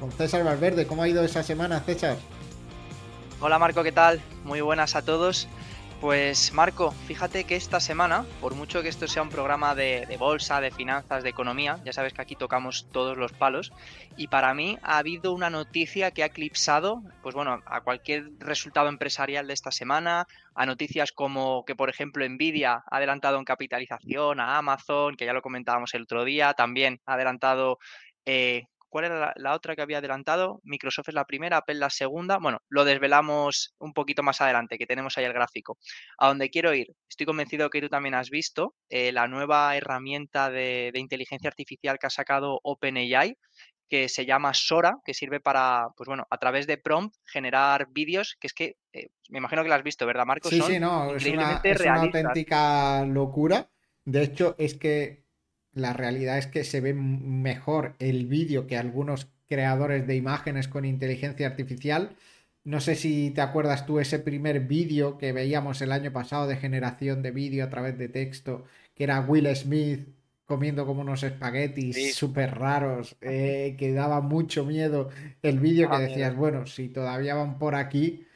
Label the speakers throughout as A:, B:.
A: con César Valverde. ¿Cómo ha ido esa semana, César?
B: Hola Marco, ¿qué tal? Muy buenas a todos. Pues Marco, fíjate que esta semana, por mucho que esto sea un programa de, bolsa, de finanzas, de economía, ya sabes que aquí tocamos todos los palos, y para mí ha habido una noticia que ha eclipsado, pues bueno, a cualquier resultado empresarial de esta semana, a noticias como que por ejemplo Nvidia ha adelantado en capitalización a Amazon, que ya lo comentábamos el otro día, también ha adelantado eh, ¿Cuál era la, otra que había adelantado? Microsoft es la primera, Apple la segunda. Bueno, lo desvelamos un poquito más adelante, que tenemos ahí el gráfico. A donde quiero ir, estoy convencido que tú también has visto eh, la nueva herramienta de, inteligencia artificial que ha sacado OpenAI, que se llama Sora, que sirve para, pues bueno, a través de prompt generar vídeos, que es que eh, me imagino que lo has visto, ¿verdad, Marcos?
A: Sí, sí, no, es una auténtica locura. De hecho, es que la realidad es que se ve mejor el vídeo que algunos creadores de imágenes con inteligencia artificial. No sé si te acuerdas tú ese primer vídeo que veíamos el año pasado de generación de vídeo a través de texto, que era Will Smith comiendo como unos espaguetis súper raros, eh, que daba mucho miedo el vídeo que decías, bueno, si todavía van por aquí,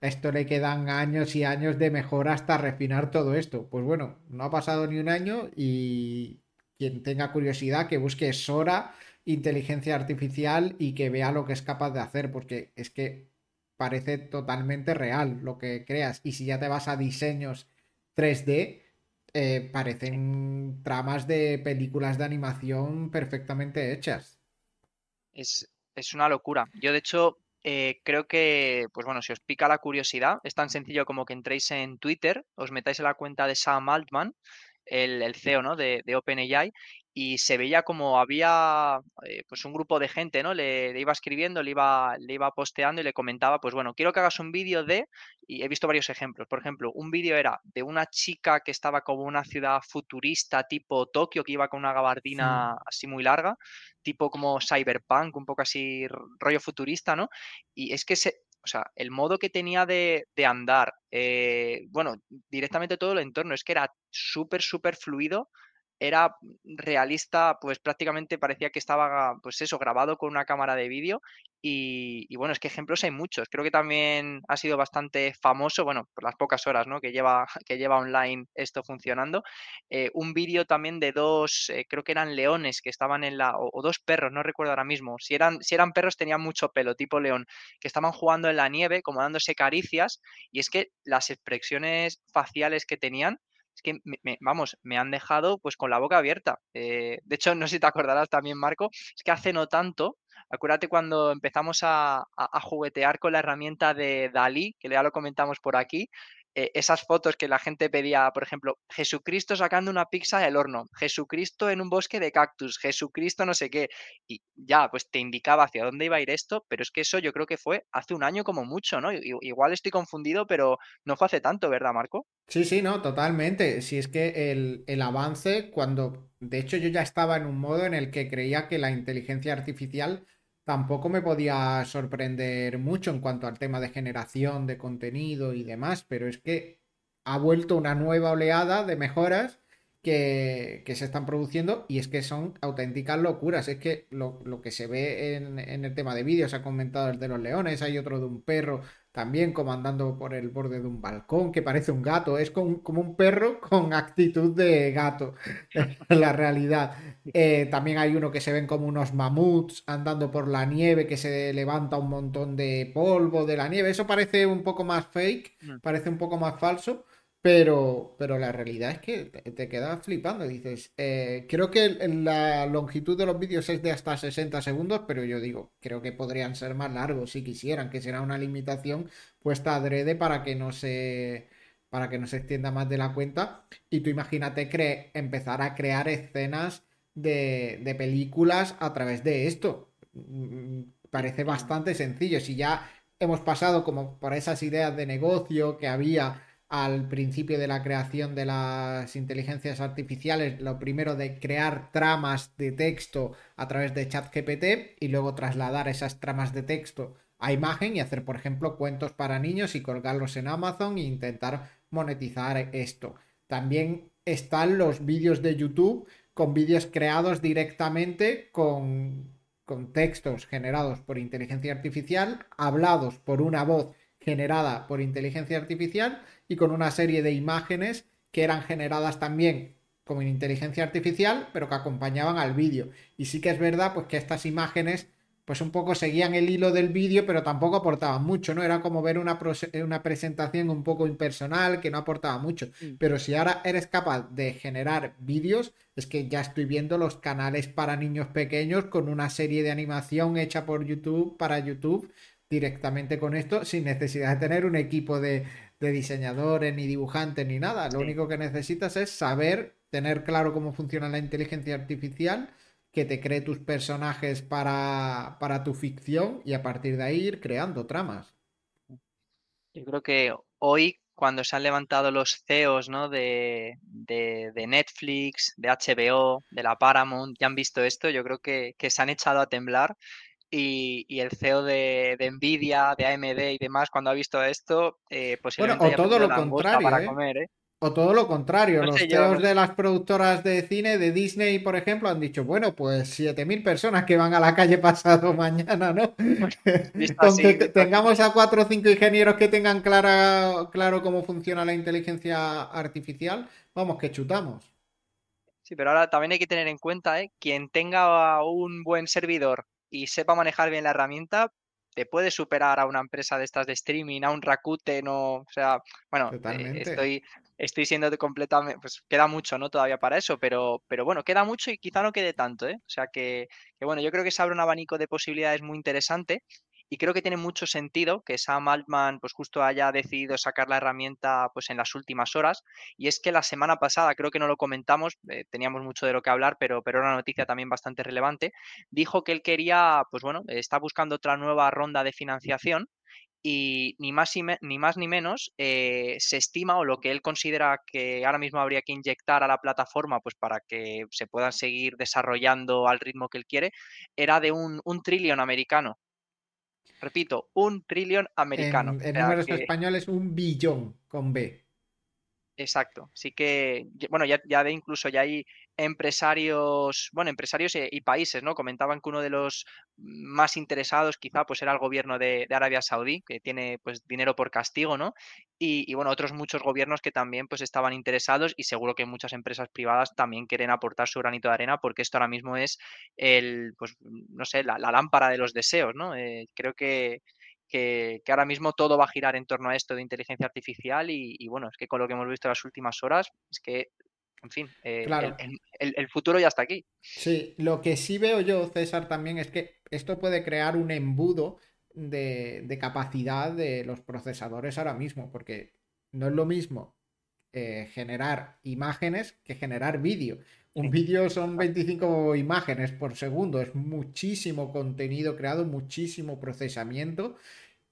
A: esto le quedan años y años de mejora hasta refinar todo esto. Pues bueno, no ha pasado ni un año y, quien tenga curiosidad, que busque Sora, inteligencia artificial y que vea lo que es capaz de hacer, porque es que parece totalmente real lo que creas. Y si ya te vas a diseños 3D, eh, parecen tramas de películas de animación perfectamente hechas.
B: Es, una locura. Yo, de hecho, eh, creo que, pues bueno, si os pica la curiosidad, es tan sencillo como que entréis en Twitter, os metáis en la cuenta de Sam Altman el, CEO ¿no? de, de OpenAI y se veía como había eh, pues un grupo de gente, ¿no? Le, iba escribiendo, le iba, le iba posteando y le comentaba, pues bueno, quiero que hagas un vídeo de, y he visto varios ejemplos, por ejemplo, un vídeo era de una chica que estaba como una ciudad futurista tipo Tokio, que iba con una gabardina así muy larga, tipo como cyberpunk, un poco así rollo futurista, ¿no? Y es que se, o sea, el modo que tenía de, andar, eh, bueno, directamente todo el entorno, es que era súper, súper fluido era realista, pues prácticamente parecía que estaba, pues eso, grabado con una cámara de vídeo. Y, bueno, es que ejemplos hay muchos. Creo que también ha sido bastante famoso, bueno, por las pocas horas ¿no? que, lleva, que lleva online esto funcionando. Eh, un vídeo también de dos, eh, creo que eran leones que estaban en la, o, dos perros, no recuerdo ahora mismo. Si eran, si eran perros tenían mucho pelo, tipo león, que estaban jugando en la nieve, como dándose caricias. Y es que las expresiones faciales que tenían es que, me, vamos, me han dejado pues con la boca abierta. Eh, de hecho, no sé si te acordarás también, Marco, es que hace no tanto, acuérdate cuando empezamos a, a juguetear con la herramienta de Dalí, que ya lo comentamos por aquí, eh, esas fotos que la gente pedía, por ejemplo, Jesucristo sacando una pizza del horno, Jesucristo en un bosque de cactus, Jesucristo no sé qué, y ya, pues te indicaba hacia dónde iba a ir esto, pero es que eso yo creo que fue hace un año como mucho, ¿no? Igual estoy confundido, pero no fue hace tanto, ¿verdad, Marco?
A: Sí, sí, no, totalmente. Si es que el, el avance, cuando, de hecho yo ya estaba en un modo en el que creía que la inteligencia artificial tampoco me podía sorprender mucho en cuanto al tema de generación de contenido y demás, pero es que ha vuelto una nueva oleada de mejoras que, se están produciendo y es que son auténticas locuras. Es que lo, que se ve en, en, el tema de vídeos, ha comentado el de los leones, hay otro de un perro también como andando por el borde de un balcón, que parece un gato, es como, un perro con actitud de gato, en la realidad. Eh, también hay uno que se ven como unos mamuts andando por la nieve, que se levanta un montón de polvo de la nieve, eso parece un poco más fake, mm. parece un poco más falso, pero, pero la realidad es que te, quedas flipando. Dices, eh, creo que la longitud de los vídeos es de hasta 60 segundos, pero yo digo, creo que podrían ser más largos si quisieran, que será una limitación puesta adrede para que no se para que no se extienda más de la cuenta. Y tú imagínate cre empezar a crear escenas de, de películas a través de esto. Mm, parece bastante sencillo. Si ya hemos pasado como por esas ideas de negocio que había al principio de la creación de las inteligencias artificiales, lo primero de crear tramas de texto a través de ChatGPT y luego trasladar esas tramas de texto a imagen y hacer, por ejemplo, cuentos para niños y colgarlos en Amazon e intentar monetizar esto. También están los vídeos de YouTube con vídeos creados directamente con con textos generados por inteligencia artificial, hablados por una voz generada por inteligencia artificial y con una serie de imágenes que eran generadas también con inteligencia artificial, pero que acompañaban al vídeo. Y sí que es verdad, pues que estas imágenes pues un poco seguían el hilo del vídeo, pero tampoco aportaban mucho, ¿no? Era como ver una, una, presentación un poco impersonal que no aportaba mucho. Mm. Pero si ahora eres capaz de generar vídeos, es que ya estoy viendo los canales para niños pequeños con una serie de animación hecha por YouTube para YouTube directamente con esto, sin necesidad de tener un equipo de, diseñadores, ni dibujantes, ni nada. Lo único que necesitas es saber, tener claro cómo funciona la inteligencia artificial que te cree tus personajes para, para tu ficción y a partir de ahí ir creando tramas.
B: Yo creo que hoy, cuando se han levantado los CEOs ¿no? de, de, Netflix, de HBO, de la Paramount, ya han visto esto, yo creo que, se han echado a temblar y, y, el CEO de, de, Nvidia, de AMD y demás, cuando ha visto esto, eh,
A: posiblemente bueno, o todo lo contrario, para ¿eh? comer, ¿eh? O todo lo contrario, los CEOs de las productoras de cine, de Disney, por ejemplo, han dicho, bueno, pues 7.000 personas que van a la calle pasado mañana, ¿no? Con que tengamos a cuatro o cinco ingenieros que tengan clara, claro cómo funciona la inteligencia artificial, vamos, que chutamos.
B: Sí, pero ahora también hay que tener en cuenta, ¿eh? Quien tenga un buen servidor y sepa manejar bien la herramienta, te puede superar a una empresa de estas de streaming, a un Rakuten o, o sea, bueno, eh, estoy, estoy siendo completamente, pues queda mucho, ¿no? Todavía para eso, pero, pero bueno, queda mucho y quizá no quede tanto, ¿eh? O sea que, que bueno, yo creo que se abre un abanico de posibilidades muy interesante y creo que tiene mucho sentido que Sam Altman pues justo haya decidido sacar la herramienta pues en las últimas horas. Y es que la semana pasada creo que no lo comentamos eh, teníamos mucho de lo que hablar pero pero era una noticia también bastante relevante dijo que él quería pues bueno está buscando otra nueva ronda de financiación y ni más, ni, más ni menos eh, se estima o lo que él considera que ahora mismo habría que inyectar a la plataforma pues para que se puedan seguir desarrollando al ritmo que él quiere era de un, un trillón americano Repito, un trillón americano.
A: En, números españoles, un billón con B.
B: Exacto. Así que, bueno, ya, ya de incluso ya hay empresarios, bueno, empresarios y, países, ¿no? Comentaban que uno de los más interesados quizá pues era el gobierno de, Arabia Saudí, que tiene pues dinero por castigo, ¿no? Y, bueno, otros muchos gobiernos que también pues estaban interesados y seguro que muchas empresas privadas también quieren aportar su granito de arena porque esto ahora mismo es el, pues, no sé, la, lámpara de los deseos, ¿no? Eh, creo que, que, ahora mismo todo va a girar en torno a esto de inteligencia artificial y, bueno, es que con lo que hemos visto las últimas horas, es que, en fin, eh, el, futuro ya está aquí.
A: Sí, lo que sí veo yo, César, también es que esto puede crear un embudo de, capacidad de los procesadores ahora mismo, porque no es lo mismo eh, generar imágenes que generar vídeo. Un vídeo son 25 imágenes por segundo, es muchísimo contenido creado, muchísimo procesamiento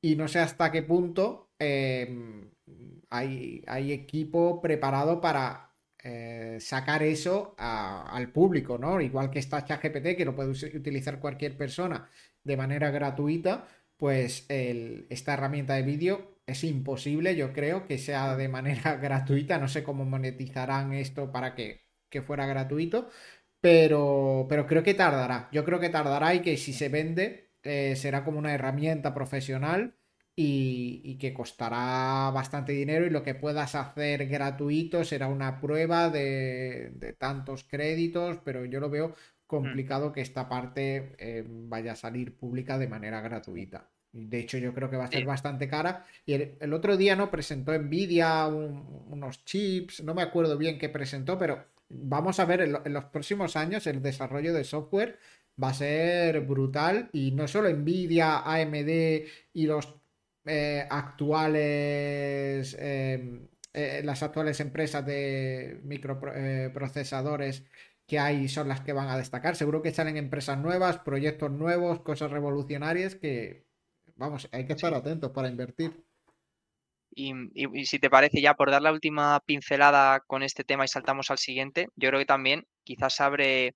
A: y no sé hasta qué punto em, hay, hay, equipo preparado para eh, sacar eso al público, ¿no? Igual que está ChatGPT, que lo puede utilizar cualquier persona de manera gratuita, pues esta herramienta de vídeo es imposible, yo creo, que sea de manera gratuita. No sé cómo monetizarán esto para que que fuera gratuito, pero, pero creo que tardará. Yo creo que tardará y que si se vende eh, será como una herramienta profesional y, que costará bastante dinero y lo que puedas hacer gratuito será una prueba de, tantos créditos, pero yo lo veo complicado que esta parte eh, vaya a salir pública de manera gratuita. De hecho, yo creo que va a ser bastante cara. Y el, otro día no presentó Nvidia unos chips, no me acuerdo bien qué presentó, pero vamos a ver en, los próximos años el desarrollo de software va a ser brutal y no solo Nvidia, AMD y los eh, actuales em, eh, las actuales empresas de microprocesadores eh, que hay son las que van a destacar. Seguro que salen empresas nuevas, proyectos nuevos, cosas revolucionarias que, vamos, hay que estar atentos para invertir.
B: Y, si te parece, ya por dar la última pincelada con este tema y saltamos al siguiente, yo creo que también quizás abre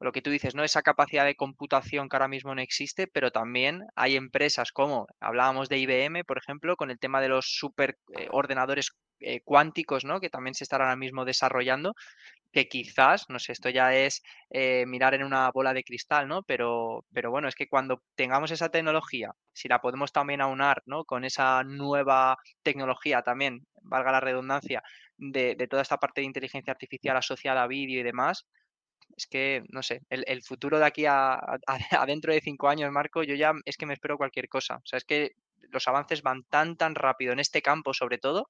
B: lo que tú dices, ¿no? Esa capacidad de computación que ahora mismo no existe, pero también hay empresas como, hablábamos de IBM, por ejemplo, con el tema de los superordenadores eh, eh, cuánticos, ¿no? Que también se están ahora mismo desarrollando, que quizás, no sé, esto ya es eh, mirar en una bola de cristal, ¿no? Pero, pero bueno, es que cuando tengamos esa tecnología, si la podemos también aunar, ¿no? Con esa nueva tecnología también, valga la redundancia, de, de toda esta parte de inteligencia artificial asociada a vídeo y demás, es que, no sé, el, futuro de aquí a, dentro de cinco años, Marco, yo ya es que me espero cualquier cosa. O sea, es que los avances van tan, tan rápido en este campo, sobre todo,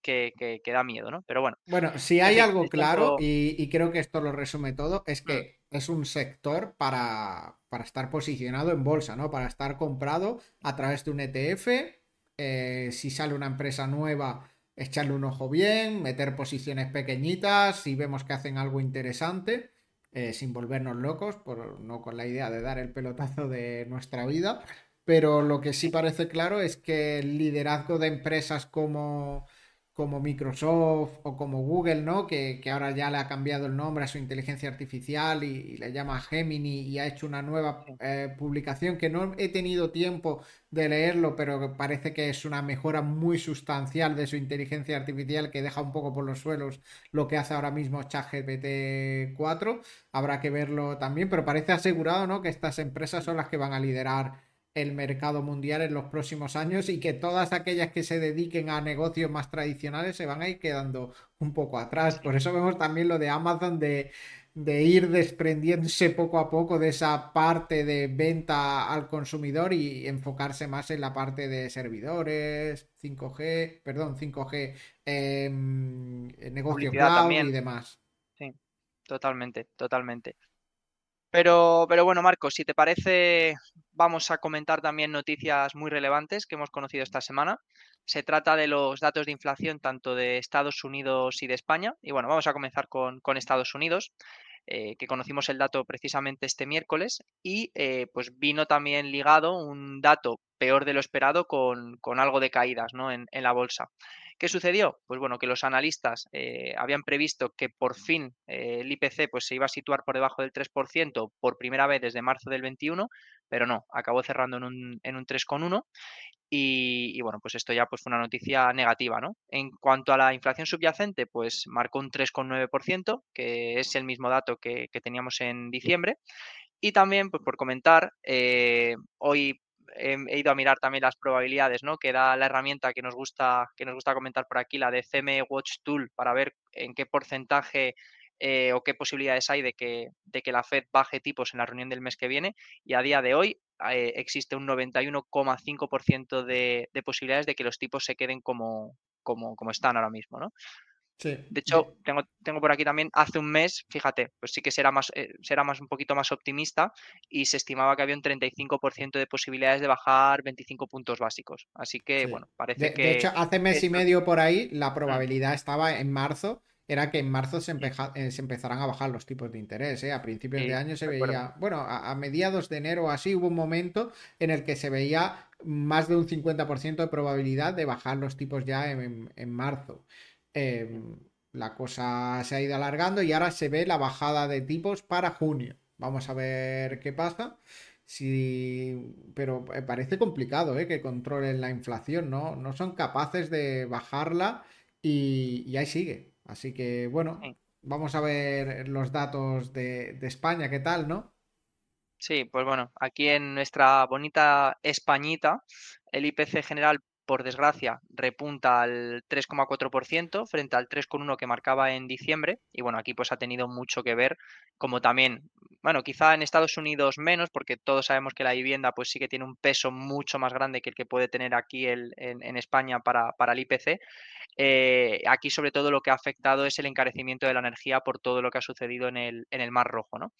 B: que, da miedo, ¿no? Pero bueno.
A: Bueno, si hay algo claro, y, creo que esto lo resume todo, es que mm. es un sector para, estar posicionado en bolsa, ¿no? Para estar comprado a través de un ETF. Eh, si sale una empresa nueva, echarle un ojo bien, meter posiciones pequeñitas, si vemos que hacen algo interesante. Eh, sin volvernos locos, por, no con la idea de dar el pelotazo de nuestra vida, pero lo que sí parece claro es que el liderazgo de empresas como como Microsoft o como Google, ¿no? Que, ahora ya le ha cambiado el nombre a su inteligencia artificial y, le llama Gemini y ha hecho una nueva eh, publicación que no he tenido tiempo de leerlo, pero parece que es una mejora muy sustancial de su inteligencia artificial que deja un poco por los suelos lo que hace ahora mismo ChatGPT 4. Habrá que verlo también, pero parece asegurado, ¿no? Que estas empresas son las que van a liderar el mercado mundial en los próximos años y que todas aquellas que se dediquen a negocios más tradicionales se van a ir quedando un poco atrás. Por eso vemos también lo de Amazon de, ir desprendiéndose poco a poco de esa parte de venta al consumidor y enfocarse más en la parte de servidores, 5G, perdón, 5G, eh, negocio cloud y demás.
B: Sí, totalmente, totalmente. Pero, pero bueno, Marcos, si te parece, vamos a comentar también noticias muy relevantes que hemos conocido esta semana. Se trata de los datos de inflación tanto de Estados Unidos y de España. Y bueno, vamos a comenzar con, con Estados Unidos. Eh, que conocimos el dato precisamente este miércoles y eh, pues vino también ligado un dato peor de lo esperado con, algo de caídas ¿no? en, la bolsa. ¿Qué sucedió? Pues bueno, que los analistas eh, habían previsto que por fin el IPC pues, se iba a situar por debajo del 3% por primera vez desde marzo del 21, pero no, acabó cerrando en un, en un 3,1 y, bueno, pues esto ya pues fue una noticia negativa, ¿no? En cuanto a la inflación subyacente, pues marcó un 3,9%, que es el mismo dato que, teníamos en diciembre. Y también, pues por comentar, eh, hoy he, ido a mirar también las probabilidades, ¿no? Que da la herramienta que nos gusta, que nos gusta comentar por aquí, la de CME Watch Tool, para ver en qué porcentaje eh, o qué posibilidades hay de que, de que la Fed baje tipos en la reunión del mes que viene. Y a día de hoy eh, existe un 91,5% de, de posibilidades de que los tipos se queden como, como, como están ahora mismo, ¿no?
A: Sí.
B: De hecho, tengo, tengo, por aquí también, hace un mes, fíjate, pues sí que será más, eh, será más un poquito más optimista y se estimaba que había un 35% de posibilidades de bajar 25 puntos básicos. Así que, bueno, parece que...
A: De hecho, hace mes y medio por ahí, la probabilidad estaba en marzo era que en marzo se, eh, se empezarán a bajar los tipos de interés. ¿eh? A principios de año se veía, bueno, a, mediados de enero así hubo un momento en el que se veía más de un 50% de probabilidad de bajar los tipos ya en, marzo. Em, la cosa se ha ido alargando y ahora se ve la bajada de tipos para junio. Vamos a ver qué pasa. Sí, pero eh, parece complicado ¿eh? que controlen la inflación, ¿no? No son capaces de bajarla y ahí sigue. Así que bueno, vamos a ver los datos de, España, ¿qué tal, no?
B: Sí, pues bueno, aquí en nuestra bonita Españita, el IPC general por desgracia, repunta al 3,4% frente al 3,1% que marcaba en diciembre. Y bueno, aquí pues ha tenido mucho que ver, como también, bueno, quizá en Estados Unidos menos, porque todos sabemos que la vivienda pues sí que tiene un peso mucho más grande que el que puede tener aquí el, en, España para, para el IPC. Eh, aquí sobre todo lo que ha afectado es el encarecimiento de la energía por todo lo que ha sucedido en el, en el Mar Rojo. ¿no?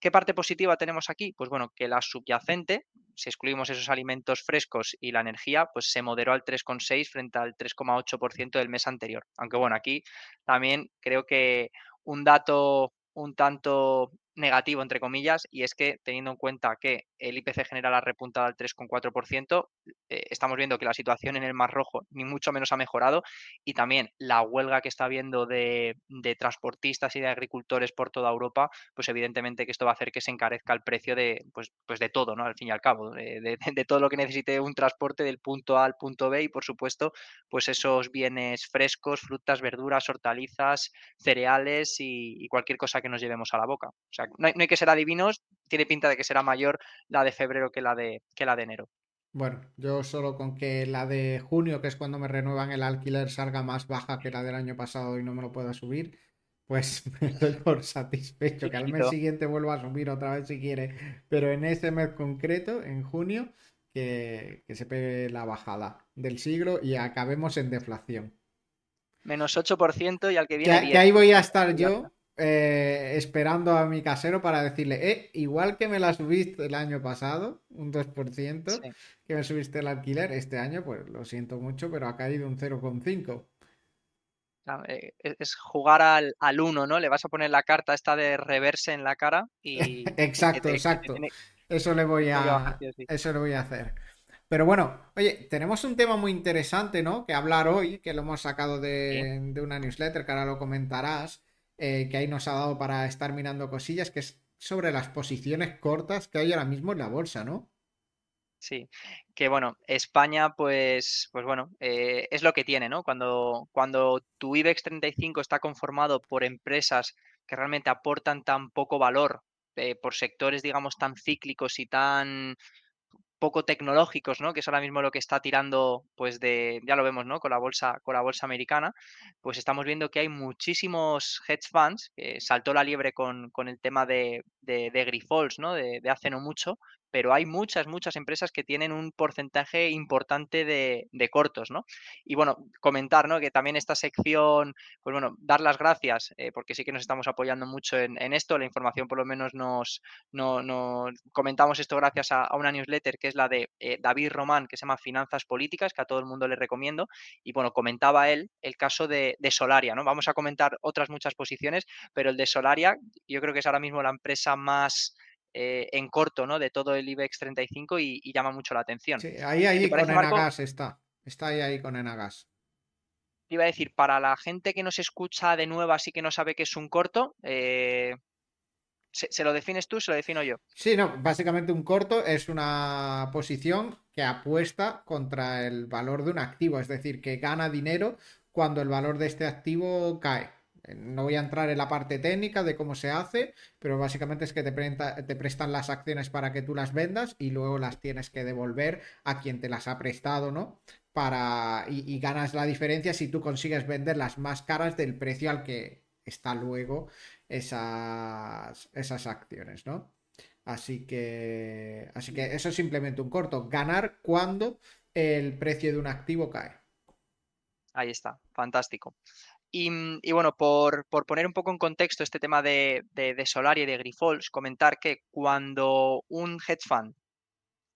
B: ¿Qué parte positiva tenemos aquí? Pues bueno, que la subyacente, si excluimos esos alimentos frescos y la energía, pues se moderó al 3,6 frente al 3,8% del mes anterior. Aunque bueno, aquí también creo que un dato un tanto negativo, entre comillas, y es que teniendo en cuenta que el IPC general ha repuntado al 3,4%, eh, estamos viendo que la situación en el Mar Rojo ni mucho menos ha mejorado y también la huelga que está habiendo de, transportistas y de agricultores por toda Europa, pues evidentemente que esto va a hacer que se encarezca el precio de, pues, pues de todo, ¿no? Al fin y al cabo, de, todo lo que necesite un transporte del punto A al punto B y, por supuesto, pues esos bienes frescos, frutas, verduras, hortalizas, cereales y, y cualquier cosa que nos llevemos a la boca. O sea, no hay, que ser adivinos, tiene pinta de que será mayor la de febrero que la de, que la de enero.
A: Bueno, yo solo con que la de junio, que es cuando me renuevan el alquiler, salga más baja que la del año pasado y no me lo pueda subir, pues me doy por satisfecho. Que al mes siguiente vuelva a subir otra vez si quiere. Pero en ese mes concreto, en junio, que, se pegue la bajada del siglo y acabemos en deflación.
B: Menos 8% y al que viene.
A: que ahí voy a estar yo eh, esperando a mi casero para decirle, eh, igual que me la subiste el año pasado, un 2%, que me subiste el alquiler, este año, pues lo siento mucho, pero ha caído un 0,5.
B: Eh, es jugar al, al 1, ¿no? Le vas a poner la carta esta de reverse en la cara y...
A: exacto, exacto. Eso le voy a... Eso le voy a hacer. Pero bueno, oye, tenemos un tema muy interesante, ¿no? Que hablar hoy, que lo hemos sacado de, de una newsletter, que ahora lo comentarás eh, que ahí nos ha dado para estar mirando cosillas, que es sobre las posiciones cortas que hay ahora mismo en la bolsa, ¿no?
B: Sí, que bueno, España, pues, pues bueno, eh, es lo que tiene, ¿no? Cuando, cuando tu IBEX 35 está conformado por empresas que realmente aportan tan poco valor, eh, por sectores, digamos, tan cíclicos y tan poco tecnológicos, ¿no? Que es ahora mismo lo que está tirando, pues de, ya lo vemos, ¿no? Con la bolsa, con la bolsa americana, pues estamos viendo que hay muchísimos hedge funds, que saltó la liebre con, con el tema de, de, de ¿no? De, hace no mucho, pero hay muchas, muchas empresas que tienen un porcentaje importante de, cortos, ¿no? Y bueno, comentar, ¿no? Que también esta sección, pues bueno, dar las gracias, eh, porque sí que nos estamos apoyando mucho en, esto, la información por lo menos nos, no, comentamos esto gracias a, una newsletter que es la de eh, David Román, que se llama Finanzas Políticas, que a todo el mundo le recomiendo, y bueno, comentaba él el caso de, Solaria, ¿no? Vamos a comentar otras muchas posiciones, pero el de Solaria, yo creo que es ahora mismo la empresa más eh, en corto ¿no? de todo el IBEX 35 y, llama mucho la atención.
A: Sí, ahí, ahí con Enagas está. Está ahí, ahí con Enagas.
B: Iba a decir, para la gente que nos escucha de nuevo, así que no sabe que es un corto, eh, ¿se, lo defines tú? ¿Se lo defino yo?
A: Sí, no, básicamente un corto es una posición que apuesta contra el valor de un activo, es decir, que gana dinero cuando el valor de este activo cae. No voy a entrar en la parte técnica de cómo se hace, pero básicamente es que te, te, prestan las acciones para que tú las vendas y luego las tienes que devolver a quien te las ha prestado, ¿no? Para, y, ganas la diferencia si tú consigues vender las más caras del precio al que está luego esas, esas acciones, ¿no? Así que, así que eso es simplemente un corto. Ganar cuando el precio de un activo cae.
B: Ahí está, fantástico. Mm, y, bueno, por, poner un poco en contexto este tema de, de, y de Grifols, comentar que cuando un hedge fund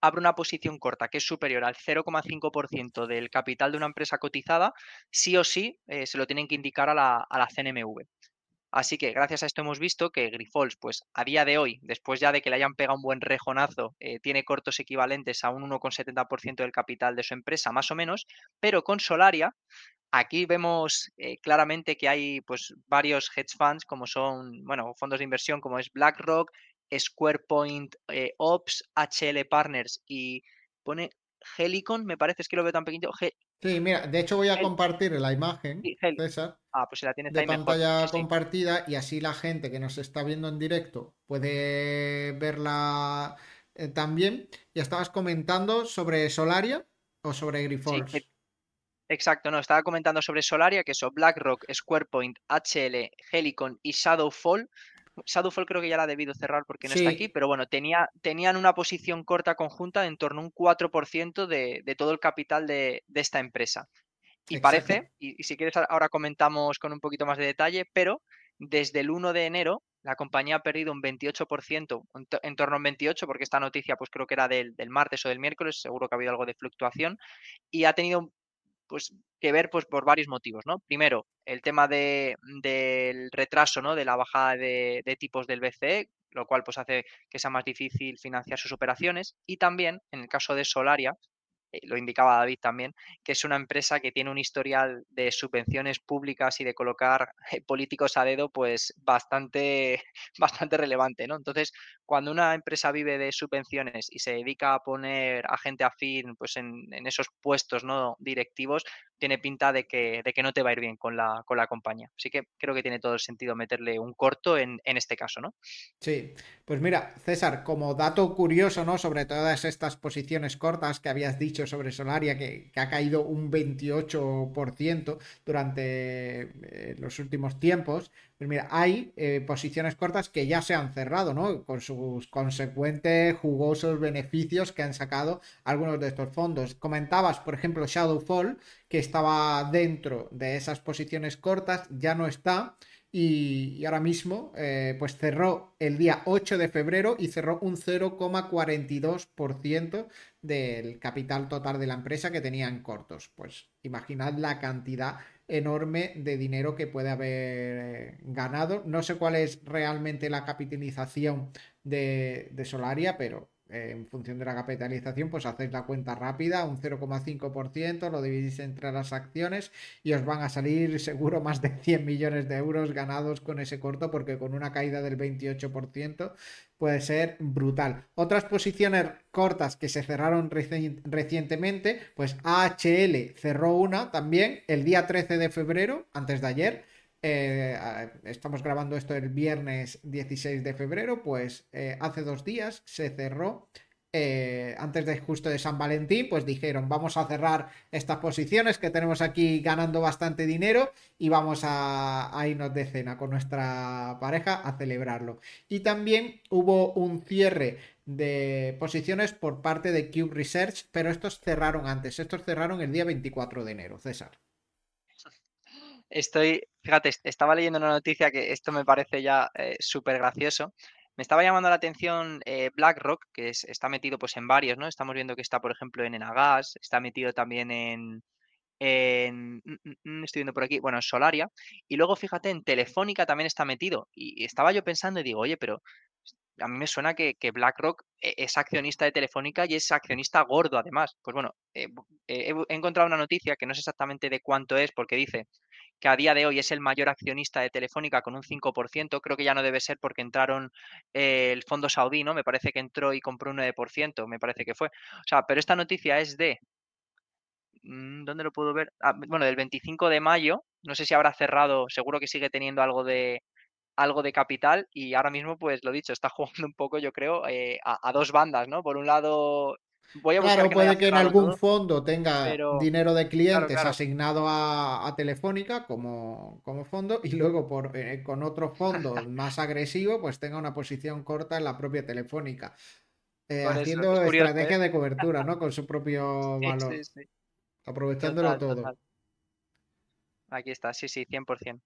B: abre una posición corta que es superior al 0,5% del capital de una empresa cotizada, sí o sí eh, se lo tienen que indicar a la, a la, CNMV. Así que gracias a esto hemos visto que Grifols, pues a día de hoy, después ya de que le hayan pegado un buen rejonazo, eh, tiene cortos equivalentes a un 1,70% del capital de su empresa, más o menos, pero con Solaria Aquí vemos eh, claramente que hay pues, varios hedge funds, como son, bueno, fondos de inversión como es BlackRock, SquarePoint eh, Ops, HL Partners y pone Helicon, me parece es que lo veo tan pequeñito.
A: sí, mira, de hecho voy a compartir la imagen, César,
B: ah, pues la tienes
A: de pantalla compartida y así la gente que nos está viendo en directo puede verla eh, también. Ya estabas comentando sobre Solaria o sobre Grifols.
B: Exacto, no, estaba comentando sobre Solaria, que son BlackRock, SquarePoint, HL, Helicon y Shadowfall. Shadowfall creo que ya la ha debido cerrar porque no está aquí, pero bueno, tenía, tenían una posición corta conjunta de en torno a un 4% de, de, todo el capital de, de esta empresa. Y parece, y, si quieres ahora comentamos con un poquito más de detalle, pero desde el 1 de enero la compañía ha perdido un 28%, en torno a un 28%, porque esta noticia pues creo que era del, del, martes o del miércoles, seguro que ha habido algo de fluctuación, y ha tenido pues que ver pues por varios motivos, ¿no? Primero, el tema de, del retraso, ¿no? De la bajada de, tipos del BCE, lo cual pues hace que sea más difícil financiar sus operaciones. Y también, en el caso de Solaria, eh, lo indicaba David también, que es una empresa que tiene un historial de subvenciones públicas y de colocar eh, políticos a dedo, pues bastante, bastante relevante, ¿no? Entonces, cuando una empresa vive de subvenciones y se dedica a poner a gente afín pues en, esos puestos no directivos, tiene pinta de que, de que no te va a ir bien con la, con la compañía. Así que creo que tiene todo el sentido meterle un corto en, en este caso, ¿no?
A: Sí, pues mira, César, como dato curioso, ¿no? Sobre todas estas posiciones cortas que habías dicho sobre Solaria, que, que ha caído un 28% durante eh, los últimos tiempos, pues mira, hay eh, posiciones cortas que ya se han cerrado, ¿no? Con sus consecuentes jugosos beneficios que han sacado algunos de estos fondos. Comentabas, por ejemplo, Shadowfall, que estaba dentro de esas posiciones cortas, ya no está. Y, ahora mismo, eh, pues cerró el día 8 de febrero y cerró un 0,42% del capital total de la empresa que tenían cortos. Pues imaginad la cantidad enorme de dinero que puede haber eh, ganado. No sé cuál es realmente la capitalización de, de Solaria, pero en función de la capitalización, pues hacéis la cuenta rápida, un 0,5%, lo dividís entre las acciones y os van a salir seguro más de 100 millones de euros ganados con ese corto, porque con una caída del 28% puede ser brutal. Otras posiciones cortas que se cerraron reci recientemente, pues AHL cerró una también el día 13 de febrero, antes de ayer. Eh, estamos grabando esto el viernes 16 de febrero, pues eh, hace dos días se cerró eh, antes de justo de San Valentín, pues dijeron, vamos a cerrar estas posiciones que tenemos aquí ganando bastante dinero y vamos a, a, irnos de cena con nuestra pareja a celebrarlo. Y también hubo un cierre de posiciones por parte de Cube Research, pero estos cerraron antes, estos cerraron el día 24 de enero, César.
B: Estoy, fíjate, estaba leyendo una noticia que esto me parece ya eh, súper gracioso. Me estaba llamando la atención eh, BlackRock, que es, está metido pues en varios, ¿no? Estamos viendo que está, por ejemplo, en Enagas, está metido también en, en mm, mm, mm, estoy viendo por aquí, bueno, en Solaria, y luego fíjate, en Telefónica también está metido. Y estaba yo pensando y digo, oye, pero a mí me suena que, BlackRock eh, es accionista de Telefónica y es accionista gordo además. Pues bueno, he encontrado una noticia que no sé exactamente de cuánto es, porque dice que a día de hoy es el mayor accionista de Telefónica con un 5%, creo que ya no debe ser porque entraron eh, el fondo saudí, ¿no? Me parece que entró y compró un 9%, me parece que fue. O sea, pero esta noticia es de... mm, ¿Dónde lo puedo ver? Ah, bueno, del 25 de mayo, no sé si habrá cerrado, seguro que sigue teniendo algo de algo de capital y ahora mismo, pues lo dicho, está jugando un poco, yo creo, eh, a, a dos bandas, ¿no? Por un lado, Voy a buscar
A: Claro,
B: que
A: puede que en algún
B: todo,
A: fondo tenga
B: pero
A: dinero de clientes
B: claro.
A: asignado a, a Telefónica como, como fondo y luego por, eh, con otro fondo más agresivo pues tenga una posición corta en la propia Telefónica, eh,
B: es
A: haciendo
B: curioso,
A: estrategia
B: ¿eh?
A: de cobertura, ¿no? Con su propio
B: Sí,
A: valor,
B: sí, sí.
A: aprovechándolo
B: Total,
A: todo.
B: total. Aquí está, sí, sí, 100%.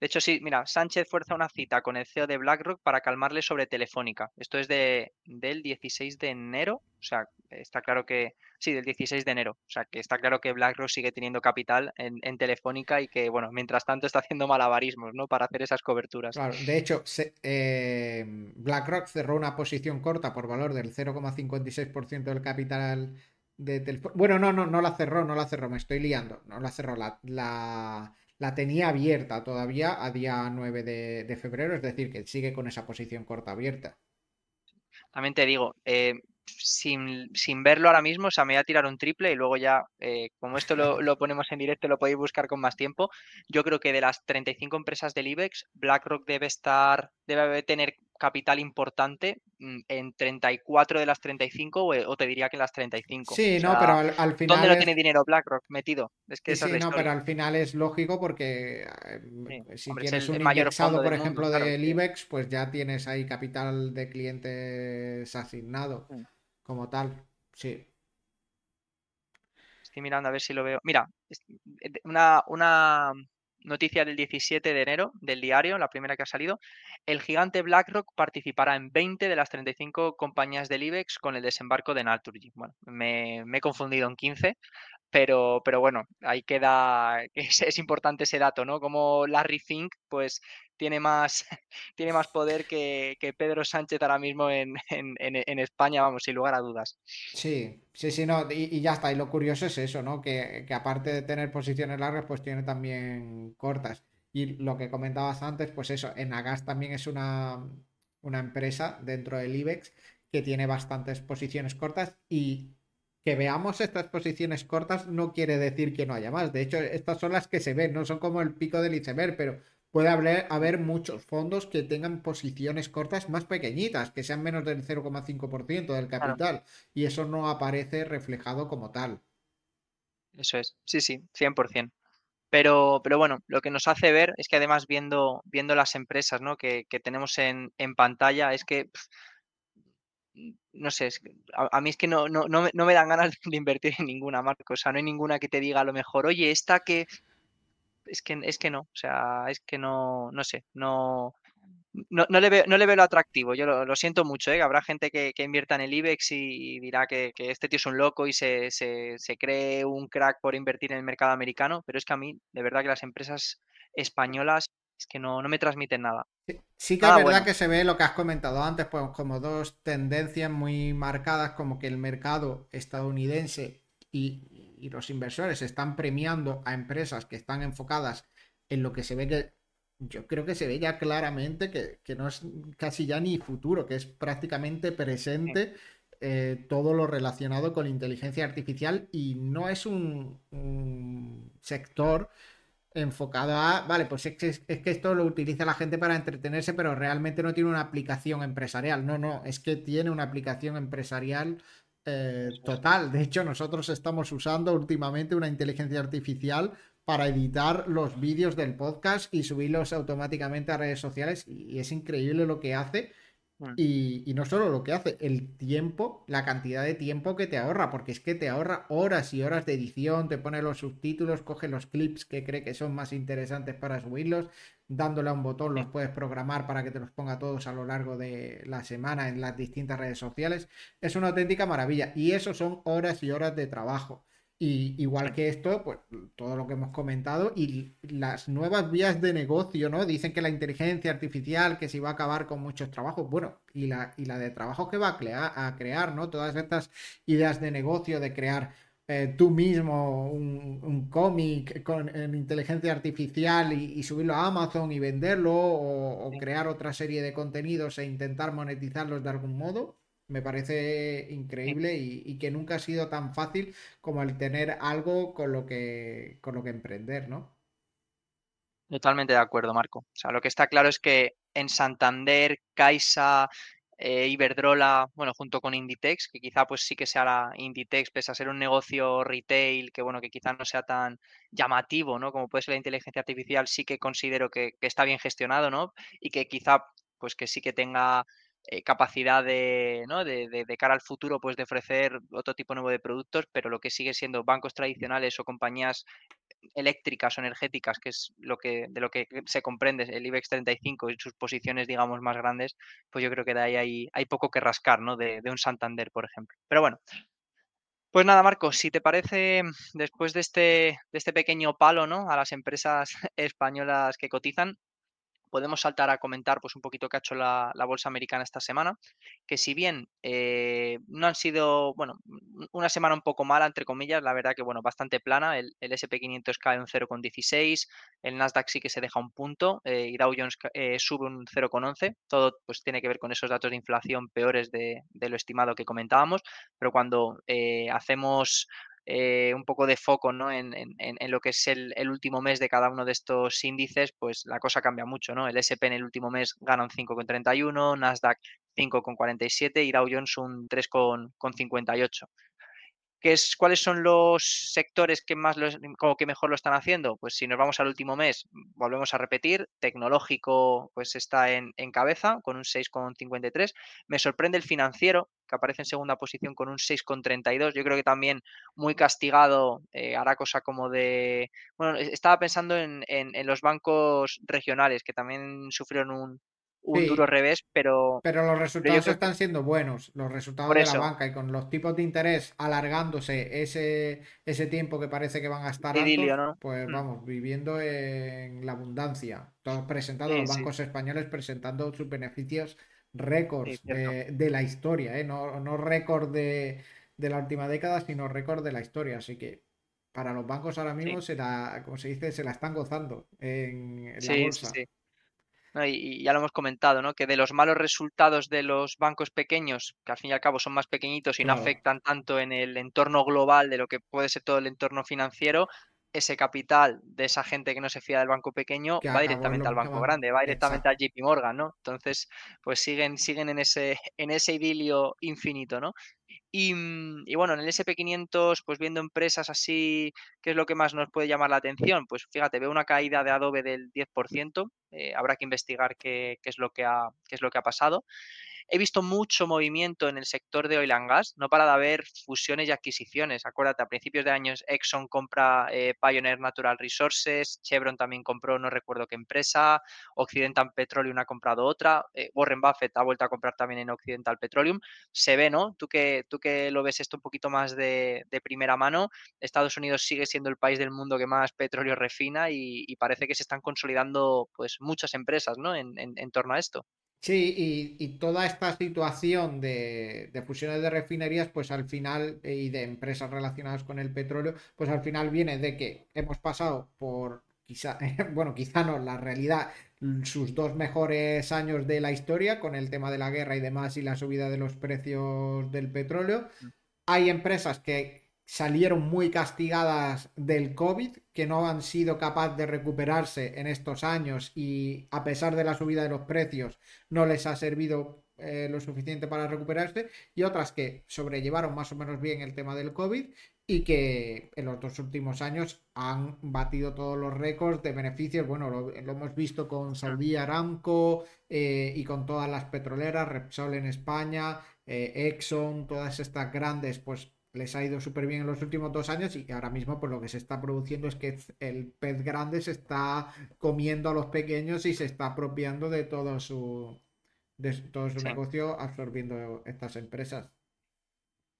B: De hecho, sí, mira, Sánchez fuerza una cita con el CEO de BlackRock para calmarle sobre Telefónica. Esto es de, del 16 de enero, o sea, está claro que, sí, del 16 de enero, o sea, que está claro que BlackRock sigue teniendo capital en, en Telefónica y que, bueno, mientras tanto está haciendo malabarismos, ¿no? Para hacer esas coberturas.
A: Claro, de hecho, se- eh, BlackRock cerró una posición corta por valor del 0,56% del capital de Telefónica. Bueno, no, no, no la cerró, no la cerró, me estoy liando. No la cerró, la, la, la tenía abierta todavía a día 9 de, de febrero, es decir, que sigue con esa posición corta abierta.
B: También te digo, eh, sin, sin verlo ahora mismo, o sea, me voy a tirar un triple y luego ya, eh, como esto lo, lo ponemos en directo, lo podéis buscar con más tiempo. Yo creo que de las 35 empresas del IBEX, BlackRock debe estar, debe tener capital importante mm, en 34 de las 35 o, o te diría que en las 35. O
A: Sí, no, pero al, al
B: ¿dónde
A: final
B: no
A: es...
B: tiene dinero BlackRock metido? Es que
A: Sí, no, pero al final es lógico porque
B: Sí,
A: eh, si
B: hombre, es
A: tienes un indexado, por
B: mundo,
A: ejemplo,
B: claro.
A: del. IBEX, pues ya tienes ahí capital de clientes asignado
B: Mm.
A: Como tal. Sí.
B: Estoy mirando a ver si lo veo. Mira, eh, una, una noticia del 17 de enero del diario, la primera que ha salido. El gigante BlackRock participará en 20 de las 35 compañías del IBEX con el desembarco de Naturgy. Bueno, me, me he confundido en 15, pero, pero bueno, ahí queda, es, es importante ese dato, ¿no? Como Larry Fink, pues tiene más, tiene más poder que, que Pedro Sánchez ahora mismo en, en, en, España, vamos, sin lugar a dudas.
A: Sí, sí, sí, no, y, ya está. Y lo curioso es eso, ¿no? Que, que, aparte de tener posiciones largas, pues tiene también cortas. Y lo que comentabas antes, pues eso, Enagas también es una, una empresa dentro del IBEX que tiene bastantes posiciones cortas y que veamos estas posiciones cortas no quiere decir que no haya más. De hecho, estas son las que se ven, no son como el pico del iceberg, pero puede haber, haber muchos fondos que tengan posiciones cortas más pequeñitas, que sean menos del 0,5% del capital, claro. y eso no aparece reflejado como tal.
B: Eso es, sí, sí, 100%. Pero, pero bueno, lo que nos hace ver es que además viendo, viendo las empresas ¿no? que, que tenemos en, en, pantalla, es que, pff, no sé, es que a, a, mí es que no, no, no, me, no, me, dan ganas de invertir en ninguna marca, o sea, no hay ninguna que te diga a lo mejor, oye, esta que es que, es que no, o sea, es que no, no sé, no, no, no, le, veo, no le veo lo atractivo. Yo lo, lo siento mucho, ¿eh? habrá gente que, que, invierta en el IBEX y dirá que, que este tío es un loco y se, se, se, cree un crack por invertir en el mercado americano, pero es que a mí, de verdad que las empresas españolas es que no, no me transmiten nada.
A: Sí, sí que es verdad bueno. que se ve lo que has comentado antes, pues como dos tendencias muy marcadas, como que el mercado estadounidense y, y los inversores están premiando a empresas que están enfocadas en lo que se ve que yo creo que se ve ya claramente que, que no es casi ya ni futuro, que es prácticamente presente eh, todo lo relacionado con inteligencia artificial y no es un, un sector enfocado a, vale, pues es que, es que, esto lo utiliza la gente para entretenerse, pero realmente no tiene una aplicación empresarial. No, no, es que tiene una aplicación empresarial eh, total. De hecho, nosotros estamos usando últimamente una inteligencia artificial para editar los vídeos del podcast y subirlos automáticamente a redes sociales y es increíble lo que hace. Y, y, no solo lo que hace, el tiempo, la cantidad de tiempo que te ahorra, porque es que te ahorra horas y horas de edición, te pone los subtítulos, coge los clips que cree que son más interesantes para subirlos, dándole a un botón los puedes programar para que te los ponga todos a lo largo de la semana en las distintas redes sociales. Es una auténtica maravilla y eso son horas y horas de trabajo. Y igual que esto, pues todo lo que hemos comentado y las nuevas vías de negocio, ¿no? Dicen que la inteligencia artificial, que se va a acabar con muchos trabajos, bueno, y la, y la de trabajo que va a crear, a crear, ¿no? Todas estas ideas de negocio, de crear eh, tú mismo un, un cómic con en inteligencia artificial y, y, subirlo a Amazon y venderlo o, o crear otra serie de contenidos e intentar monetizarlos de algún modo me parece increíble y, y, que nunca ha sido tan fácil como el tener algo con lo que, con lo que emprender, ¿no?
B: Totalmente de acuerdo, Marco. O sea, lo que está claro es que en Santander, Caixa, eh, Iberdrola, bueno, junto con Inditex, que quizá pues sí que sea la Inditex, pese a ser un negocio retail, que bueno, que quizá no sea tan llamativo, ¿no? Como puede ser la inteligencia artificial, sí que considero que, que está bien gestionado, ¿no? Y que quizá pues que sí que tenga eh, capacidad de, ¿no? de, de, cara al futuro pues de ofrecer otro tipo nuevo de productos, pero lo que sigue siendo bancos tradicionales o compañías eléctricas o energéticas, que es lo que de lo que se comprende el IBEX 35 y sus posiciones, digamos, más grandes, pues yo creo que de ahí hay, hay poco que rascar, ¿no? De, de un Santander, por ejemplo. Pero bueno, pues nada, Marcos, si te parece, después de este, de este pequeño palo ¿no? a las empresas españolas que cotizan, podemos saltar a comentar pues un poquito qué ha hecho la, bolsa americana esta semana, que si bien eh, no han sido, bueno, una semana un poco mala, entre comillas, la verdad que, bueno, bastante plana, el, el SP500 cae un 0,16, el Nasdaq sí que se deja un punto eh, y Dow Jones eh, sube un 0,11, todo pues tiene que ver con esos datos de inflación peores de, lo estimado que comentábamos, pero cuando hacemos eh, un poco de foco ¿no? en, en, en, lo que es el, el, último mes de cada uno de estos índices, pues la cosa cambia mucho. ¿no? El SP en el último mes gana un 5,31, Nasdaq 5,47 y Dow Jones un 3,58. ¿Qué es, ¿Cuáles son los sectores que más los, como que mejor lo están haciendo? Pues si nos vamos al último mes, volvemos a repetir, tecnológico pues está en, cabeza con un 6,53. Me sorprende el financiero, que aparece en segunda posición con un 6,32. Yo creo que también muy castigado eh, hará cosa como de... Bueno, estaba pensando en, en, en, los bancos regionales que también sufrieron un, un duro revés, pero...
A: Pero los resultados están siendo buenos, los resultados de la banca y con los tipos de interés alargándose ese, ese tiempo que parece que van a estar altos, pues mm. vamos, viviendo en la abundancia. Todos presentando, los bancos españoles presentando sus beneficios récords de, la historia, ¿eh? no, no récord de, la última década, sino récord de la historia. Así que para los bancos ahora mismo se la, como se dice, se la están gozando en, en la bolsa.
B: Y, ya lo hemos comentado, ¿no? Que de los malos resultados de los bancos pequeños, que al fin y al cabo son más pequeñitos y no afectan tanto en el entorno global de lo que puede ser todo el entorno financiero, ese capital de esa gente que no se fía del banco pequeño va directamente al banco grande, va directamente al JP Morgan, ¿no? Entonces, pues siguen, siguen en ese, en ese idilio infinito, ¿no? Mm, y, bueno, en el SP500, pues viendo empresas así, ¿qué es lo que más nos puede llamar la atención? Pues fíjate, veo una caída de Adobe del 10%, eh, habrá que investigar qué, qué, es lo que ha, qué es lo que ha pasado. He visto mucho movimiento en el sector de oil and gas, no para de haber fusiones y adquisiciones. Acuérdate, a principios de años Exxon compra eh, Pioneer Natural Resources, Chevron también compró, no recuerdo qué empresa, Occidental Petroleum ha comprado otra, eh, Warren Buffett ha vuelto a comprar también en Occidental Petroleum. Se ve, ¿no? Tú que, tú que lo ves esto un poquito más de, primera mano, Estados Unidos sigue siendo el país del mundo que más petróleo refina y, parece que se están consolidando pues muchas empresas, ¿no? en torno a esto.
A: Sí, y, toda esta situación de, fusiones de refinerías, pues al final, eh, y de empresas relacionadas con el petróleo, pues al final viene de que hemos pasado por, quizá, bueno, quizá no, la realidad, sus dos mejores años de la historia, con el tema de la guerra y demás, y la subida de los precios del petróleo. Mm. Hay empresas que salieron muy castigadas del COVID, que no han sido capaces de recuperarse en estos años y a pesar de la subida de los precios no les ha servido eh, lo suficiente para recuperarse y otras que sobrellevaron más o menos bien el tema del COVID y que en los dos últimos años han batido todos los récords de beneficios. Bueno, lo, hemos visto con Saudi Aramco eh, y con todas las petroleras, Repsol en España, eh, Exxon, todas estas grandes, pues les ha ido súper bien en los últimos dos años y ahora mismo pues lo que se está produciendo es que el pez grande se está comiendo a los pequeños y se está apropiando de todo su, de todo su negocio absorbiendo estas empresas.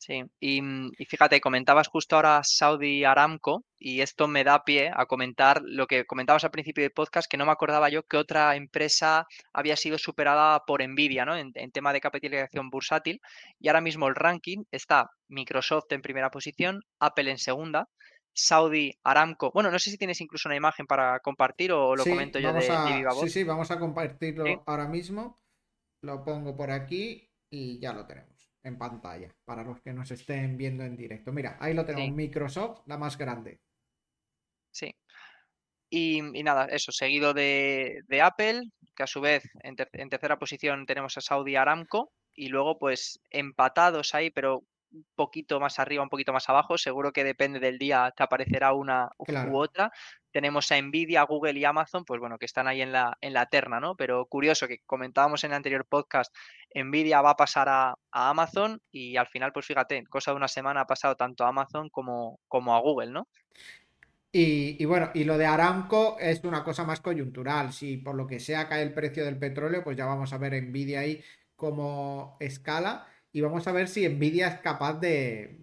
B: Sí, mm, y, fíjate, comentabas justo ahora Saudi Aramco y esto me da pie a comentar lo que comentabas al principio del podcast, que no me acordaba yo que otra empresa había sido superada por Nvidia, ¿no? En, tema de capitalización bursátil. Y ahora mismo el ranking está Microsoft en primera posición, Apple en segunda, Saudi Aramco. Bueno, no sé si tienes incluso una imagen para compartir o lo comento yo de,
A: viva voz. Sí, sí, vamos a compartirlo ahora mismo. Lo pongo por aquí y ya lo tenemos en pantalla, para los que nos estén viendo en directo. Mira, ahí lo tenemos, Microsoft, la más grande.
B: Sí. Y, nada, eso, seguido de, Apple, que a su vez en, en, tercera posición tenemos a Saudi Aramco, y luego pues empatados ahí, pero un poquito más arriba, un poquito más abajo. Seguro que depende del día, te aparecerá una u otra. Tenemos a Nvidia, Google y Amazon, pues bueno, que están ahí en la, en la terna, ¿no? Pero curioso que comentábamos en el anterior podcast, Nvidia va a pasar a, Amazon y al final, pues fíjate, cosa de una semana ha pasado tanto a Amazon como, como a Google, ¿no?
A: Y, y, bueno, y lo de Aramco es una cosa más coyuntural. Si por lo que sea cae el precio del petróleo, pues ya vamos a ver Nvidia ahí como escala y vamos a ver si Nvidia es capaz de,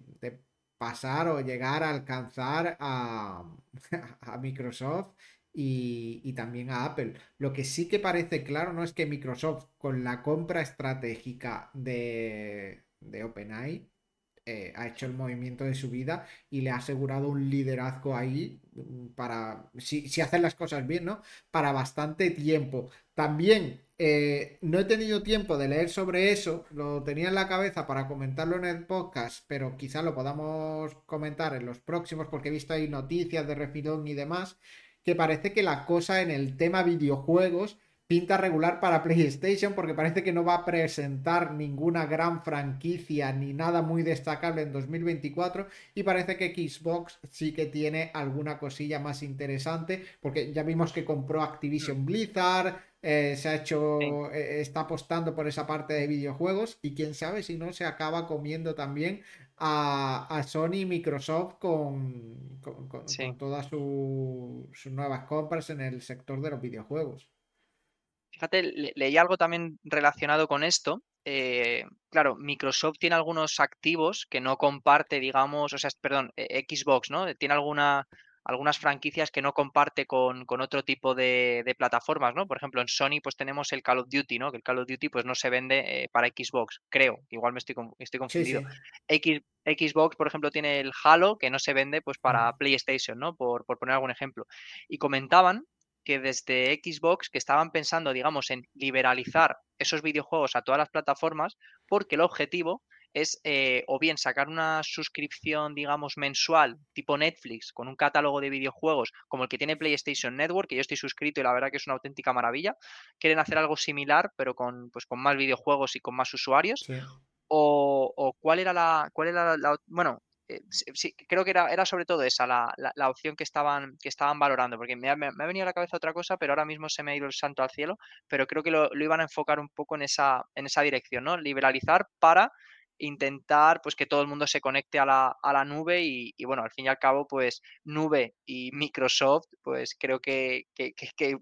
A: pasar o llegar a alcanzar a, Microsoft y, también a Apple. Lo que sí que parece claro no es que Microsoft con la compra estratégica de, de OpenAI eh, ha hecho el movimiento de su vida y le ha asegurado un liderazgo ahí mm, para, si, si hacen las cosas bien, ¿no? Para bastante tiempo. También eh, no he tenido tiempo de leer sobre eso, lo tenía en la cabeza para comentarlo en el podcast, pero quizá lo podamos comentar en los próximos porque he visto ahí noticias de refilón y demás, que parece que la cosa en el tema videojuegos pinta regular para PlayStation porque parece que no va a presentar ninguna gran franquicia ni nada muy destacable en 2024 y parece que Xbox sí que tiene alguna cosilla más interesante porque ya vimos que compró Activision Blizzard, eh, se ha hecho, eh, está apostando por esa parte de videojuegos y quién sabe si no se acaba comiendo también a, Sony y Microsoft con, todas sus nuevas compras en el sector de los videojuegos.
B: Fíjate, leí algo también relacionado con esto. Eh, claro, Microsoft tiene algunos activos que no comparte, digamos, o sea, perdón, eh, Xbox, ¿no? Tiene alguna, algunas franquicias que no comparte con, otro tipo de, plataformas, ¿no? Por ejemplo, en Sony pues tenemos el Call of Duty, ¿no? Que el Call of Duty pues no se vende eh, para Xbox, creo, igual me estoy, estoy confundido. X, Xbox, por ejemplo, tiene el Halo que no se vende pues para PlayStation, ¿no? Por, por poner algún ejemplo. Y comentaban que desde Xbox que estaban pensando, digamos, en liberalizar esos videojuegos a todas las plataformas porque el objetivo es eh, o bien sacar una suscripción, digamos, mensual tipo Netflix con un catálogo de videojuegos como el que tiene PlayStation Network, que yo estoy suscrito y la verdad que es una auténtica maravilla. Quieren hacer algo similar, pero con, pues, con más videojuegos y con más usuarios. O, cuál era la, cuál era la, bueno, eh, sí, creo que era, era sobre todo esa la, la, opción que estaban, que estaban valorando, porque me ha, me ha, venido a la cabeza otra cosa, pero ahora mismo se me ha ido el santo al cielo, pero creo que lo, lo, iban a enfocar un poco en esa, en esa dirección, ¿no? Liberalizar para intentar pues que todo el mundo se conecte a la, a la nube y, bueno, al fin y al cabo pues nube y Microsoft pues creo que, que,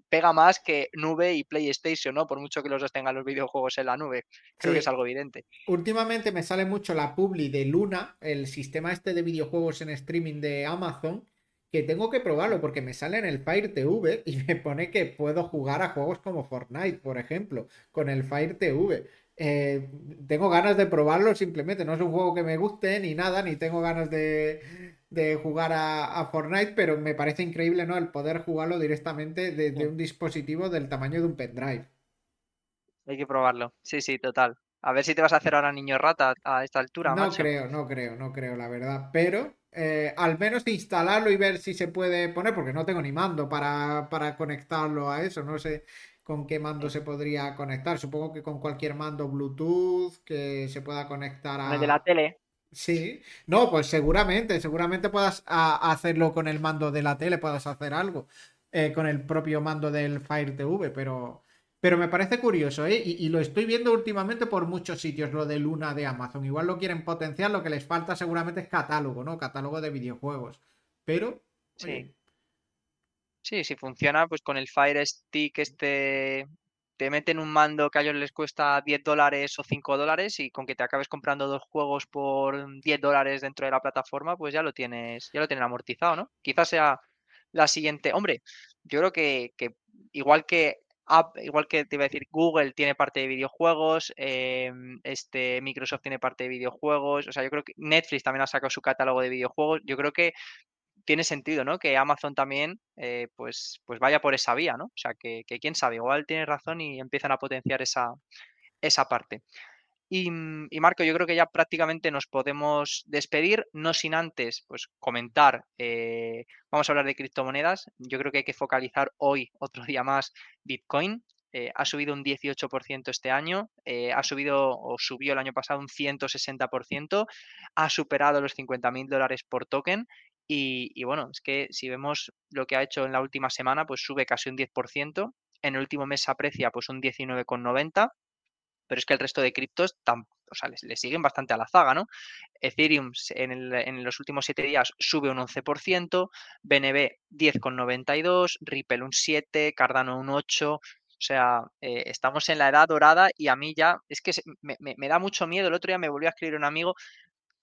B: pega más que nube y PlayStation, ¿no? Por mucho que los dos tengan los videojuegos en la nube, creo que es algo evidente.
A: Últimamente me sale mucho la publi de Luna, el sistema este de videojuegos en streaming de Amazon, que tengo que probarlo porque me sale en el Fire TV y me pone que puedo jugar a juegos como Fortnite, por ejemplo, con el Fire TV. Eh, tengo ganas de probarlo simplemente. No es un juego que me guste ni nada, ni tengo ganas de, jugar a, Fortnite, pero me parece increíble ¿no? el poder jugarlo directamente desde un dispositivo del tamaño de un pendrive.
B: Hay que probarlo. Sí, sí, total. A ver si te vas a hacer ahora niño rata a esta altura.
A: No creo, no creo, no creo, la verdad. Pero eh, al menos instalarlo y ver si se puede poner, porque no tengo ni mando para, para conectarlo a eso. No sé con qué mando se podría conectar. Supongo que con cualquier mando Bluetooth que se pueda conectar a.
B: El de la tele.
A: Sí, no, pues seguramente, seguramente puedas hacerlo con el mando de la tele, puedas hacer algo eh, con el propio mando del Fire TV, pero, pero me parece curioso, ¿eh? Y, lo estoy viendo últimamente por muchos sitios, lo de Luna de Amazon. Igual lo quieren potenciar, lo que les falta seguramente es catálogo, ¿no? Catálogo de videojuegos. Pero,
B: sí. Sí, si funciona, pues con el Fire Stick este te meten un mando que a ellos les cuesta 10 dólares o 5 dólares y con que te acabes comprando dos juegos por 10 dólares dentro de la plataforma, pues ya lo tienes, ya lo tienen amortizado, ¿no? Quizás sea la siguiente. Hombre, yo creo que, igual que igual que te iba a decir, Google tiene parte de videojuegos, em, este, Microsoft tiene parte de videojuegos, o sea, yo creo que Netflix también ha sacado su catálogo de videojuegos, yo creo que tiene sentido, ¿no? Que Amazon también, eh, pues, pues vaya por esa vía, ¿no? O sea, que, quién sabe, igual tiene razón y empiezan a potenciar esa, esa parte. Y, Marco, yo creo que ya prácticamente nos podemos despedir, no sin antes pues, comentar, eh, vamos a hablar de criptomonedas, yo creo que hay que focalizar hoy, otro día más, Bitcoin. Eh, ha subido un 18% este año, ha subido o subió el año pasado un 160%, ha superado los 50.000 dólares por token y, bueno, es que si vemos lo que ha hecho en la última semana, pues sube casi un 10%. En el último mes se aprecia pues un 19,90%. Pero es que el resto de criptos o sea, le, siguen bastante a la zaga, ¿no? Ethereum en, los últimos 7 días sube un 11%, BNB 10,92%, Ripple un 7%, Cardano un 8%. O sea, eh, estamos en la edad dorada y a mí ya es que me, me, da mucho miedo. El otro día me volvió a escribir un amigo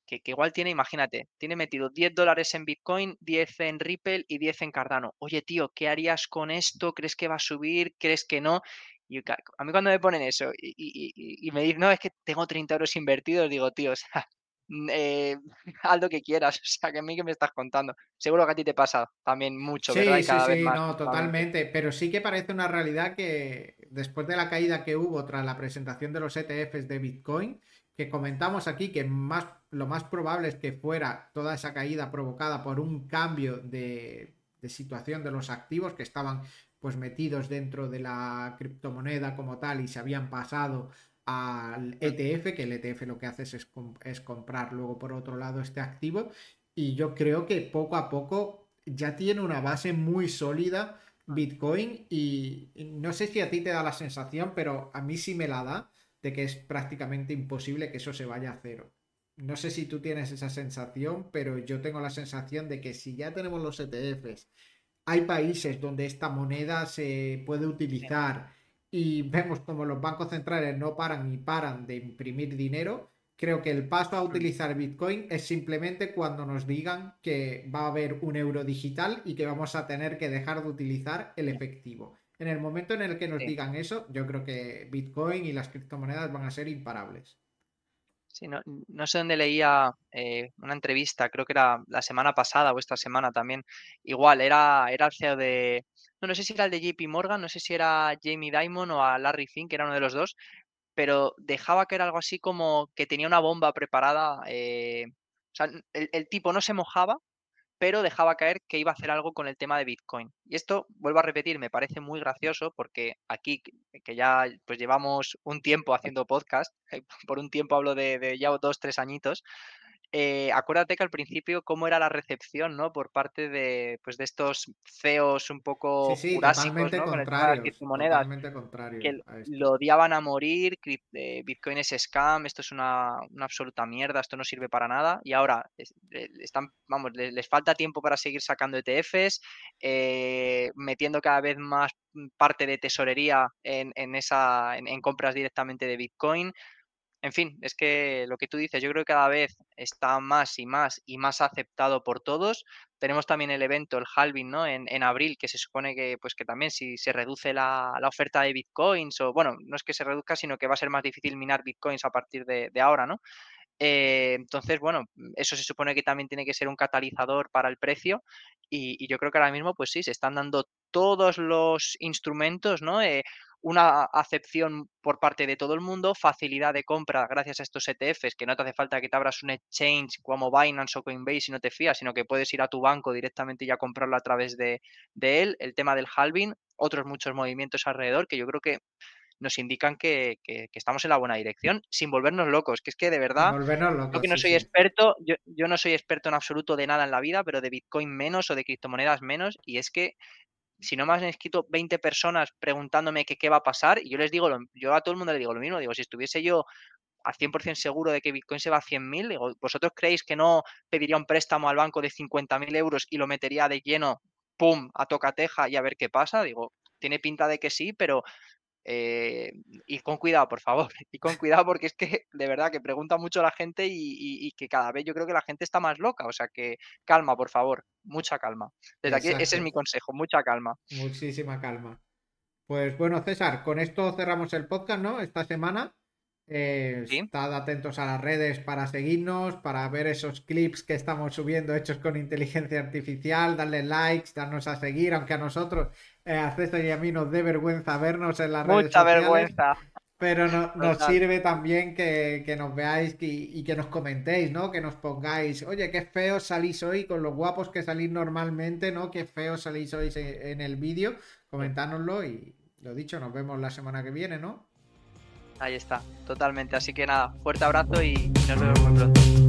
B: que, igual tiene, imagínate, tiene metido 10 dólares en Bitcoin, 10 en Ripple y 10 en Cardano. Oye, tío, ¿qué harías con esto? ¿Crees que va a subir? ¿Crees que no? Y a mí cuando me ponen eso y, me dicen, no, es que tengo 30 euros invertidos, digo, tío, o sea, eh, haz lo que quieras, o sea, que a mí que me estás contando. Seguro que a ti te pasa también mucho,
A: sí, ¿verdad? sí, sí, no, totalmente, pero sí que parece una realidad que después de la caída que hubo tras la presentación de los ETFs de Bitcoin, que comentamos aquí que más, lo más probable es que fuera toda esa caída provocada por un cambio de, situación de los activos que estaban pues metidos dentro de la criptomoneda como tal y se habían pasado al ETF, que el ETF lo que hace es, es comprar luego por otro lado este activo. Y yo creo que poco a poco ya tiene una base muy sólida Bitcoin y no sé si a ti te da la sensación, pero a mí sí me la da de que es prácticamente imposible que eso se vaya a cero. No sé si tú tienes esa sensación, pero yo tengo la sensación de que si ya tenemos los ETFs, hay países donde esta moneda se puede utilizar y vemos como los bancos centrales no paran y paran de imprimir dinero, creo que el paso a utilizar Bitcoin es simplemente cuando nos digan que va a haber un euro digital y que vamos a tener que dejar de utilizar el efectivo. En el momento en el que nos
B: Sí.
A: digan eso, yo creo que Bitcoin y las criptomonedas van a ser imparables.
B: Sí, no, no sé dónde leía eh, una entrevista, creo que era la semana pasada o esta semana también. Igual, era, era el CEO de. No, no sé si era el de JP Morgan, no sé si era Jamie Dimon o a Larry Fink, que era uno de los dos, pero dejaba que era algo así como que tenía una bomba preparada. eh, o sea, el tipo no se mojaba, pero dejaba caer que iba a hacer algo con el tema de Bitcoin. Y esto, vuelvo a repetir, me parece muy gracioso porque aquí, que- ya pues llevamos un tiempo haciendo podcast, por un tiempo hablo de, de ya dos, tres añitos, eh, acuérdate que al principio cómo era la recepción, ¿no? Por parte de, pues, de estos CEOs un
A: Sí,
B: poco
A: sí,
B: jurásicos,
A: totalmente
B: ¿no? Con el tema de las criptomonedas que lo odiaban a morir, eh, Bitcoin es scam, esto es una, una absoluta mierda, esto no sirve para nada. Y ahora están, vamos, le- les, falta tiempo para seguir sacando ETFs, eh, metiendo cada vez más mm, parte de tesorería en, en esa, en, en compras directamente de Bitcoin. En fin, es que lo que tú dices, yo creo que cada vez está más y más y más aceptado por todos. Tenemos también el evento, el halving, ¿no? En, en abril, que se supone que, pues que también si se reduce la, la oferta de bitcoins, o bueno, no es que se reduzca, sino que va a ser más difícil minar bitcoins a partir de, ahora, ¿no? Eh, entonces, bueno, eso se supone que también tiene que ser un catalizador para el precio y, y yo creo que ahora mismo, pues sí, se están dando todos los instrumentos, ¿no? Eh, una acepción por parte de todo el mundo, facilidad de compra gracias a estos ETFs, que no te hace falta que te abras un exchange como Binance o Coinbase y no te fías, sino que puedes ir a tu banco directamente y ya comprarlo a través de, de él. El tema del halving, otros muchos movimientos alrededor que yo creo que nos indican que, que- que estamos en la buena dirección, sin volvernos locos, que es que de verdad,
A: volvernos
B: yo
A: locos,
B: que no soy
A: sí.
B: experto, yo, yo no soy experto en absoluto de nada en la vida, pero de Bitcoin menos o de criptomonedas menos, y es que si no me han escrito 20 personas preguntándome qué va a pasar, y yo les digo, yo a todo el mundo le digo lo mismo, digo, si estuviese yo al 100% seguro de que Bitcoin se va a 100.000, digo, ¿vosotros creéis que no pediría un préstamo al banco de 50.000 euros y lo metería de lleno, pum, a tocateja y a ver qué pasa? Digo, tiene pinta de que sí, pero eh, y con cuidado, por favor, y con cuidado porque es que de verdad que pregunta mucho la gente y, y- y que cada vez yo creo que la gente está más loca, o sea que calma, por favor, mucha calma. Desde aquí, ese es mi consejo, mucha calma.
A: Muchísima calma. Pues bueno, César, con esto cerramos el podcast, ¿no? Esta semana. Eh,
B: ¿Sí?
A: estad atentos a las redes para seguirnos, para ver esos clips que estamos subiendo hechos con inteligencia artificial, darle likes, darnos a seguir, aunque a nosotros, eh, a César y a mí nos dé vergüenza vernos en las redes
B: Mucha
A: sociales,
B: vergüenza.
A: pero no- nos sirve también que, que nos veáis y que nos comentéis, ¿no? Que nos pongáis, oye, qué feo salís hoy con los guapos que salís normalmente, ¿no? Qué feo salís hoy en el vídeo. Comentárnoslo y lo dicho, nos vemos la semana que viene, ¿no?
B: Ahí está, totalmente. Así que nada, fuerte abrazo y nos vemos muy pronto.